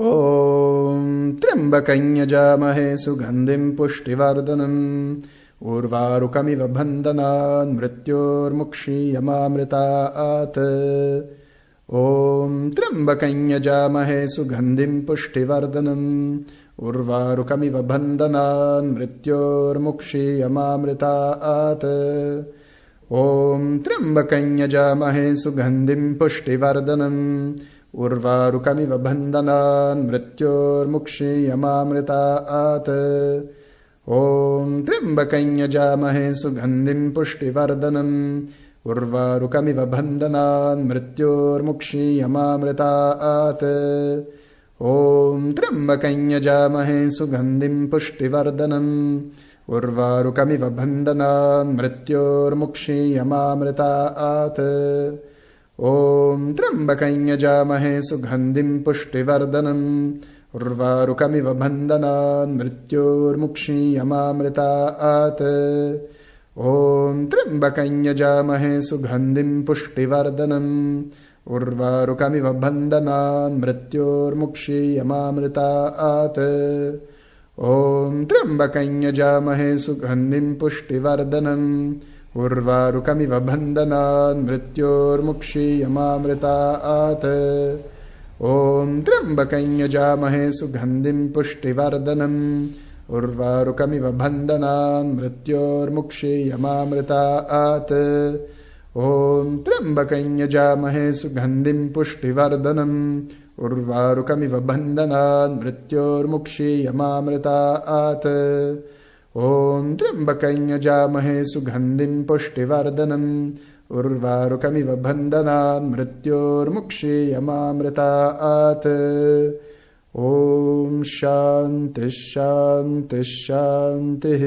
ॐ त्र्यम्बकञ्यजामहे सुगन्धिम् पुष्टिवर्धनम्। उर्वारुकमिव बन्धनान् मृत्योर्मुक्षीयमामृतात्। ॐ त्र्यम्बकञ्यजामहे सुगन्धिम् पुष्टिवर्धनम्। उर्वारुकमिव बन्धनान् मृत्योर्मुक्षीयमामृतात्। ॐ त्र्यम्बकञ्यजामहे सुगन्धिम् पुष्टिवर्धनम् उर्वारुकमिव बन्धनान् मृत्योर्मुक्षीयमामृतात् ॐ त्र्यम्बकञ्यजामहे सुगन्धिम् पुष्टिवर्धनम्। उर्वारुकमिव बन्धनान् मृत्योर्मुक्षीयमामृतात् ॐ त्र्यम्बकञ्यजामहे सुगन्धिम् पुष्टिवर्धनम्। उर्वारुकमिव बन्धनान् मृत्योर्मुक्षीयमामृतात् ॐ त्र्यम्बकञ्यजामहे सुगन्धिम् पुष्टिवर्धनम् उर्वारुकमिव बन्धनान् मृत्योर्मुक्षीयमामृतात्। ॐ त्र्यम्बकञ्यजामहे सुगन्धिम् पुष्टिवर्धनम् उर्वारुकमिव बन्धनान् मृत्योर्मुक्षीयमामृतात्। ॐ त्र्यम्बकञ्यजामहे सुगन्धिम् पुष्टिवर्धनम् उर्वारुकमिव बन्धनान् मृत्योर्मुक्षीयमामृतात् ॐ त्र्यम्बकञ्यजामहे सुगन्धिम् पुष्टिवर्धनम्। उर्वारुकमिव बन्धनान् मृत्योर्मुक्षीयमामृतात् ॐ त्र्यम्बकञ्यजामहे सुगन्धिम् पुष्टिवर्धनम्। उर्वारुकमिव बन्धनान् मृत्योर्मुक्षीयमामृतात् ॐ त्र्यम्बकञ्यजामहे सुगन्धिम् पुष्टिवर्धनम् उर्वारुकमिव बन्धनान् मृत्योर्मुक्षीयमामृतात्। ॐ शान्तिः शान्तिः शान्तिः